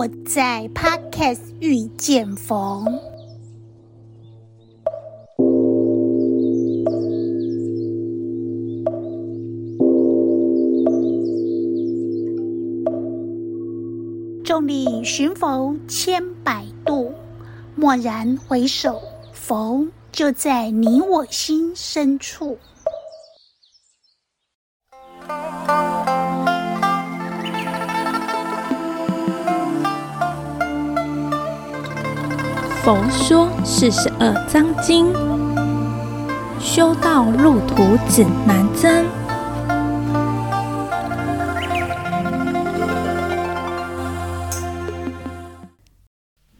我在 Podcast 遇见逢。众里寻佛千百度，蓦然回首，佛就在你我心深处。佛说四十二章经，修道路途指南针。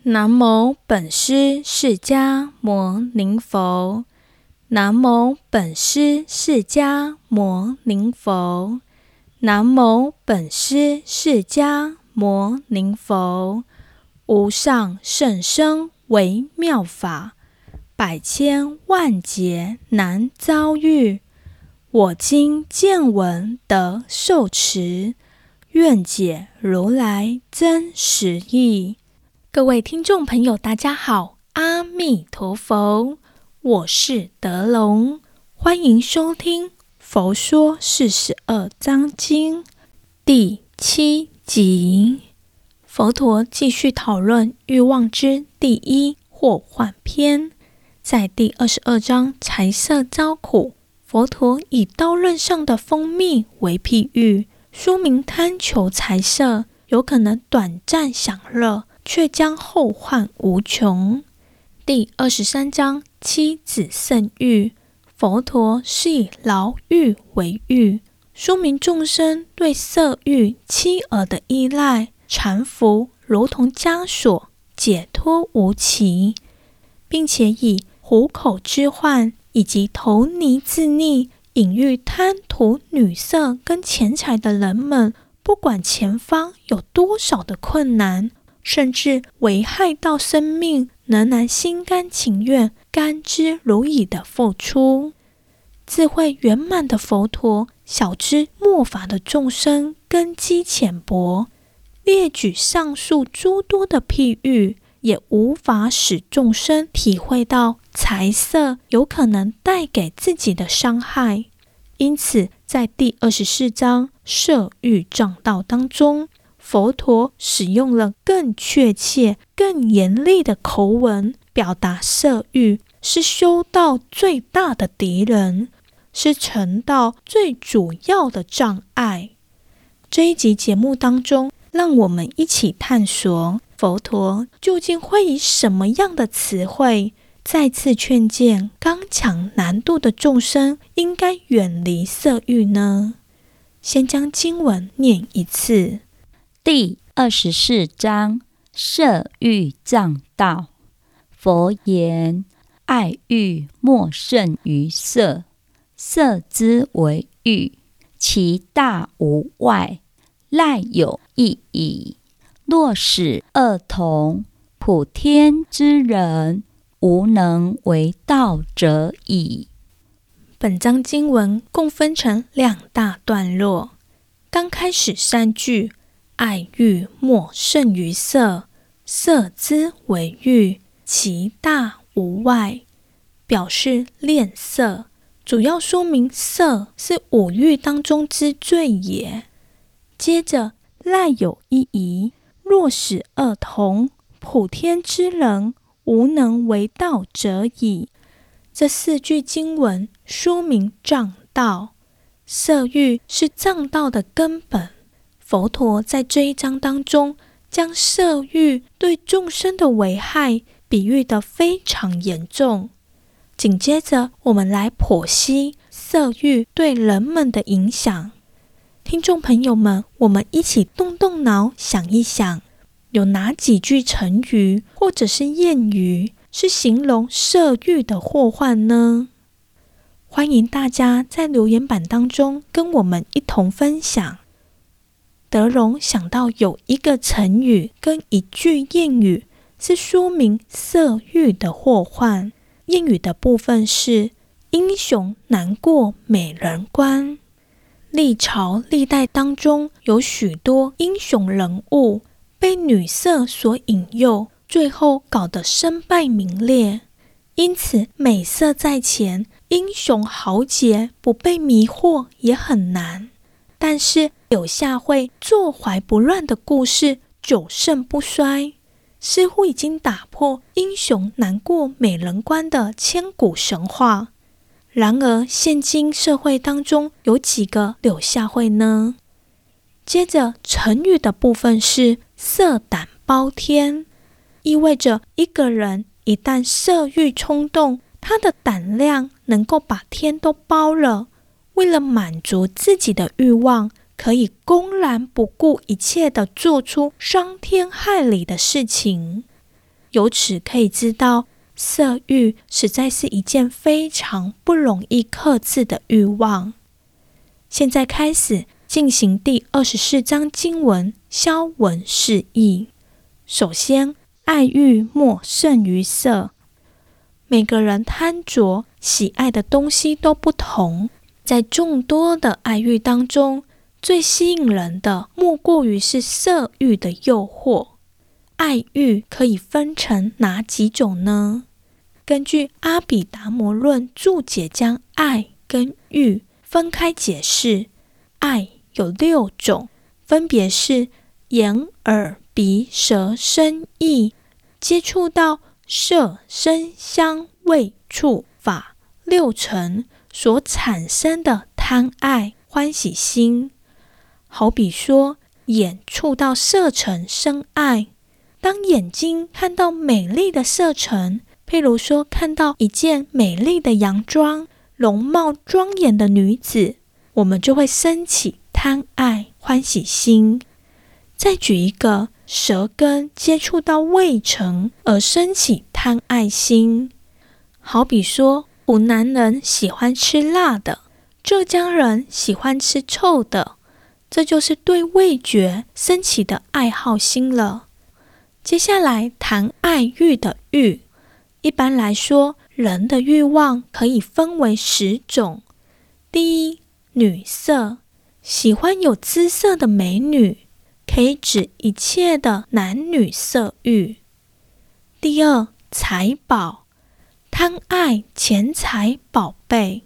南无本师释迦牟尼佛，南无本师释迦牟尼佛，南无本师释迦牟尼佛，无上甚深。为妙法，百千万劫难遭遇。我今见闻得受持，愿解如来真实义。各位听众朋友，大家好，阿弥陀佛，我是德龙，欢迎收听《佛说四十二章经》第七集。佛陀继续讨论欲望之第一祸患篇，在第二十二章财色遭苦，佛陀以刀刃上的蜂蜜为譬喻，说明贪求财色有可能短暂享乐，却将后患无穷。第二十三章妻子胜欲，佛陀是以牢狱为喻，说明众生对色欲、妻儿的依赖。缠缚如同枷锁，解脱无期，并且以虎口之患以及投泥自溺、隐喻贪图女色跟钱财的人们，不管前方有多少的困难，甚至危害到生命，仍然心甘情愿、甘之如饴的付出。智慧圆满的佛陀，晓知末法的众生根基浅薄。列举上述诸多的譬喻，也无法使众生体会到财色有可能带给自己的伤害。因此，在第二十四章色欲障道当中，佛陀使用了更确切、更严厉的口吻，表达色欲是修道最大的敌人，是成道最主要的障碍。这一集节目当中，让我们一起探索佛陀究竟会以什么样的词汇，再次劝谏刚强难度的众生应该远离色欲呢？先将经文念一次：第二十四章色欲障道。佛言：爱欲莫胜于色，色之为欲，其大无外。赖有一矣。若使二同，普天之人，无能为道者矣。本章经文共分成两大段落。刚开始三句：“爱欲莫胜于色，色之为欲，其大无外。”表示恋色，主要说明色是五欲当中之最也。接着，赖有一疑，若使二同，普天之人，无能为道者矣。这四句经文说明障道，色欲是障道的根本。佛陀在这一章当中，将色欲对众生的危害比喻得非常严重。紧接着，我们来剖析色欲对人们的影响。听众朋友们，我们一起动动脑，想一想，有哪几句成语或者是谚语是形容色欲的祸患呢？欢迎大家在留言板当中跟我们一同分享。德龙想到有一个成语跟一句谚语是说明色欲的祸患。谚语的部分是“英雄难过美人关”。历朝历代当中有许多英雄人物，被女色所引诱，最后搞得身败名裂。因此，美色在前，英雄豪杰不被迷惑也很难。但是，柳下惠坐怀不乱的故事久盛不衰，似乎已经打破英雄难过美人关的千古神话。然而，现今社会当中有几个柳下惠呢？接着，成语的部分是“色胆包天”，意味着一个人一旦色欲冲动，他的胆量能够把天都包了。为了满足自己的欲望，可以公然不顾一切地做出伤天害理的事情。由此可以知道，色欲实在是一件非常不容易克制的欲望。现在开始。进行第二十四章经文消文释义。首先，爱欲莫胜于色。每个人贪着喜爱的东西都不同，在众多的爱欲当中，最吸引人的莫过于是色欲的诱惑。爱欲可以分成哪几种呢？根据《阿毗达摩论》注解，将爱跟欲分开解释，爱。有六种，分别是眼、耳、鼻、舌、身、意，接触到色、声、香、味、触、法六尘所产生的贪爱欢喜心。好比说，眼触到色尘生爱，当眼睛看到美丽的色尘，譬如说看到一件美丽的洋装、容貌庄严的女子，我们就会升起。贪爱欢喜心。再举一个，舌根接触到味尘而升起贪爱心。好比说，湖南人喜欢吃辣的，浙江人喜欢吃臭的，这就是对味觉升起的爱好心了。接下来谈爱欲的欲。一般来说，人的欲望可以分为十种。第一，女色。喜欢有姿色的美女，可以指一切的男女色欲。第二，财宝，贪爱钱财宝贝。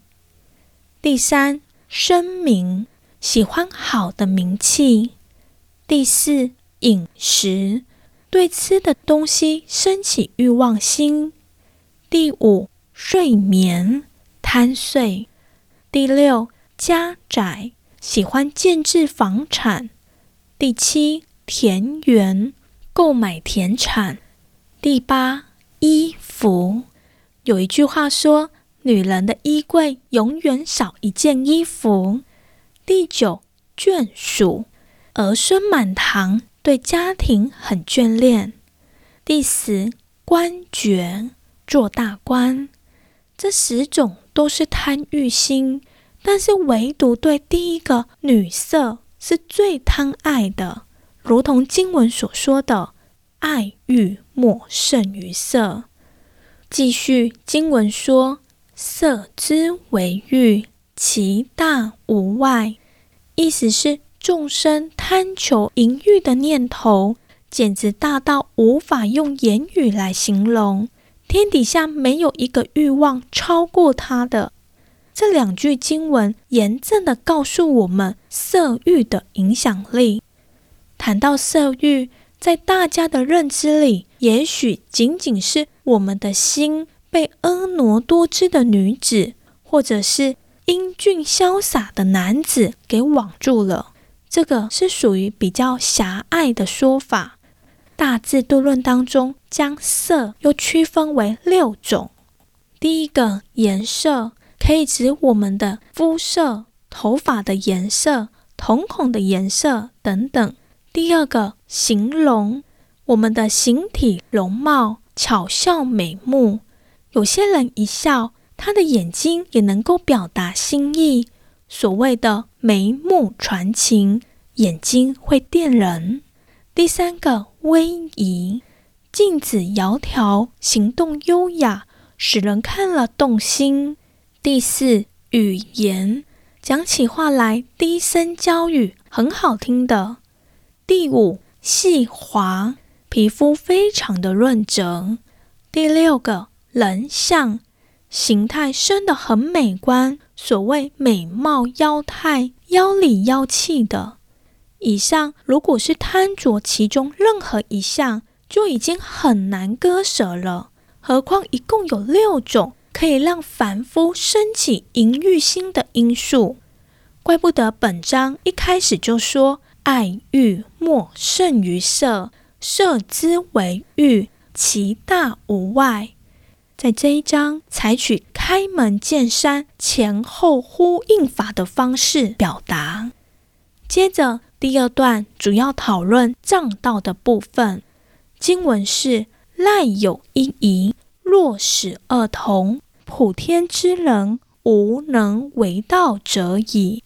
第三，声名，喜欢好的名气。第四，饮食，对吃的东西升起欲望心。第五，睡眠，贪睡。第六，家宅。喜欢建置房产。第七，田园，购买田产。第八，衣服。有一句话说：“女人的衣柜永远少一件衣服。”第九，眷属，儿孙满堂，对家庭很眷恋。第十，官爵，做大官。这十种都是贪欲心。但是，唯独对第一个女色是最贪爱的，如同经文所说的“爱欲莫胜于色”。继续，经文说：“色之为欲，其大无外。”意思是众生贪求淫欲的念头，简直大到无法用言语来形容。天底下没有一个欲望超过他的。这两句经文严正的告诉我们色欲的影响力。谈到色欲，在大家的认知里，也许仅仅是我们的心被婀娜多姿的女子，或者是英俊潇洒的男子给网住了。这个是属于比较狭隘的说法。大智度论当中，将色又区分为六种。第一个颜色。可以指我们的肤色、头发的颜色、瞳孔的颜色等等。第二个，形容我们的形体容貌、巧笑美目。有些人一笑，他的眼睛也能够表达心意。所谓的眉目传情，眼睛会电人。第三个，威仪，静止窈窕，行动优雅，使人看了动心。第四，语言，讲起话来低声娇语，很好听的。第五，细滑，皮肤非常的润泽。第六个，人像，形态生得很美观，所谓美貌妖态，妖里妖气的。以上如果是贪着其中任何一项，就已经很难割舍了。何况一共有六种可以让凡夫生起淫欲心的因素，怪不得本章一开始就说。爱欲莫胜于色，色之为欲，其大无外。在这一章，采取开门见山、前后呼应法的方式表达。接着第二段主要讨论障道的部分，经文是：赖有一疑，若使二同，普天之人无能为道者矣。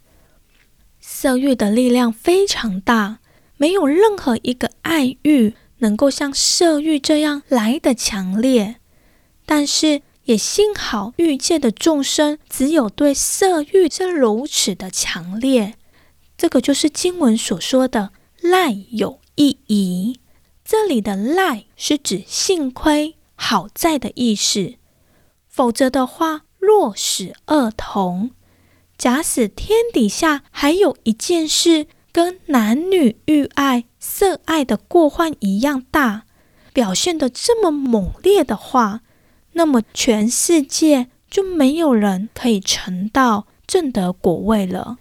色欲的力量非常大，没有任何一个爱欲能够像色欲这样来得强烈。但是也幸好欲界的众生只有对色欲这如此的强烈，这个就是经文所说的“赖有一疑”。这里的“赖”是指幸亏好在的意思，否则的话，若使二同。假使天底下还有一件事跟男女欲爱、色爱的过患一样大，表现得这么猛烈的话，那么全世界就没有人可以成道、正得果位了。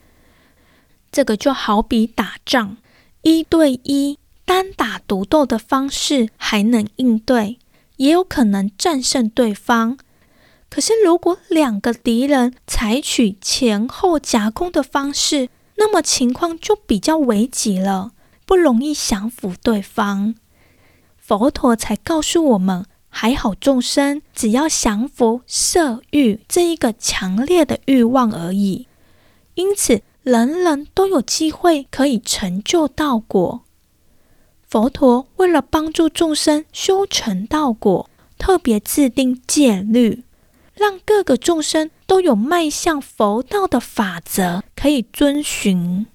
这个就好比打仗，一对一单打独斗的方式还能应对，也有可能战胜对方。可是，如果两个敌人采取前后夹攻的方式，那么情况就比较危急了，不容易降服对方。佛陀才告诉我们，还好众生只要降服色欲这一个强烈的欲望而已。因此，人人都有机会可以成就道果。佛陀为了帮助众生修成道果，特别制定戒律。让各个众生都有迈向佛道的法则可以遵循。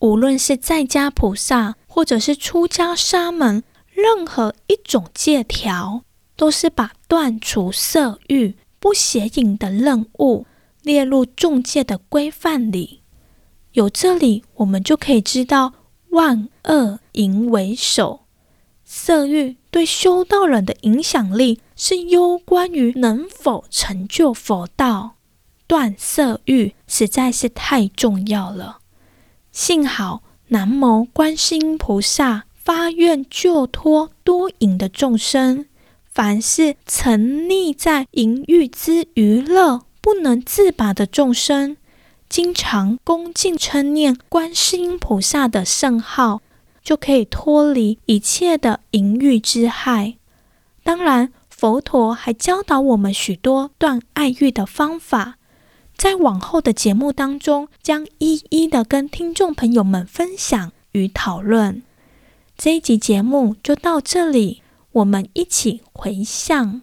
无论是在家菩萨，或者是出家沙门，任何一种戒条，都是把断除色欲、不邪淫的任务列入众戒的规范里。有这里，我们就可以知道万恶淫为首。色欲对修道人的影响力是攸关于能否成就佛道，断色欲实在是太重要了。幸好南无观世音菩萨发愿救脱多淫的众生，凡是沉溺在淫欲之娱乐不能自拔的众生，经常恭敬称念观世音菩萨的圣号。就可以脱离一切的淫欲之害。当然，佛陀还教导我们许多断爱欲的方法，在往后的节目当中，将一一的跟听众朋友们分享与讨论。这一集节目就到这里，我们一起回向。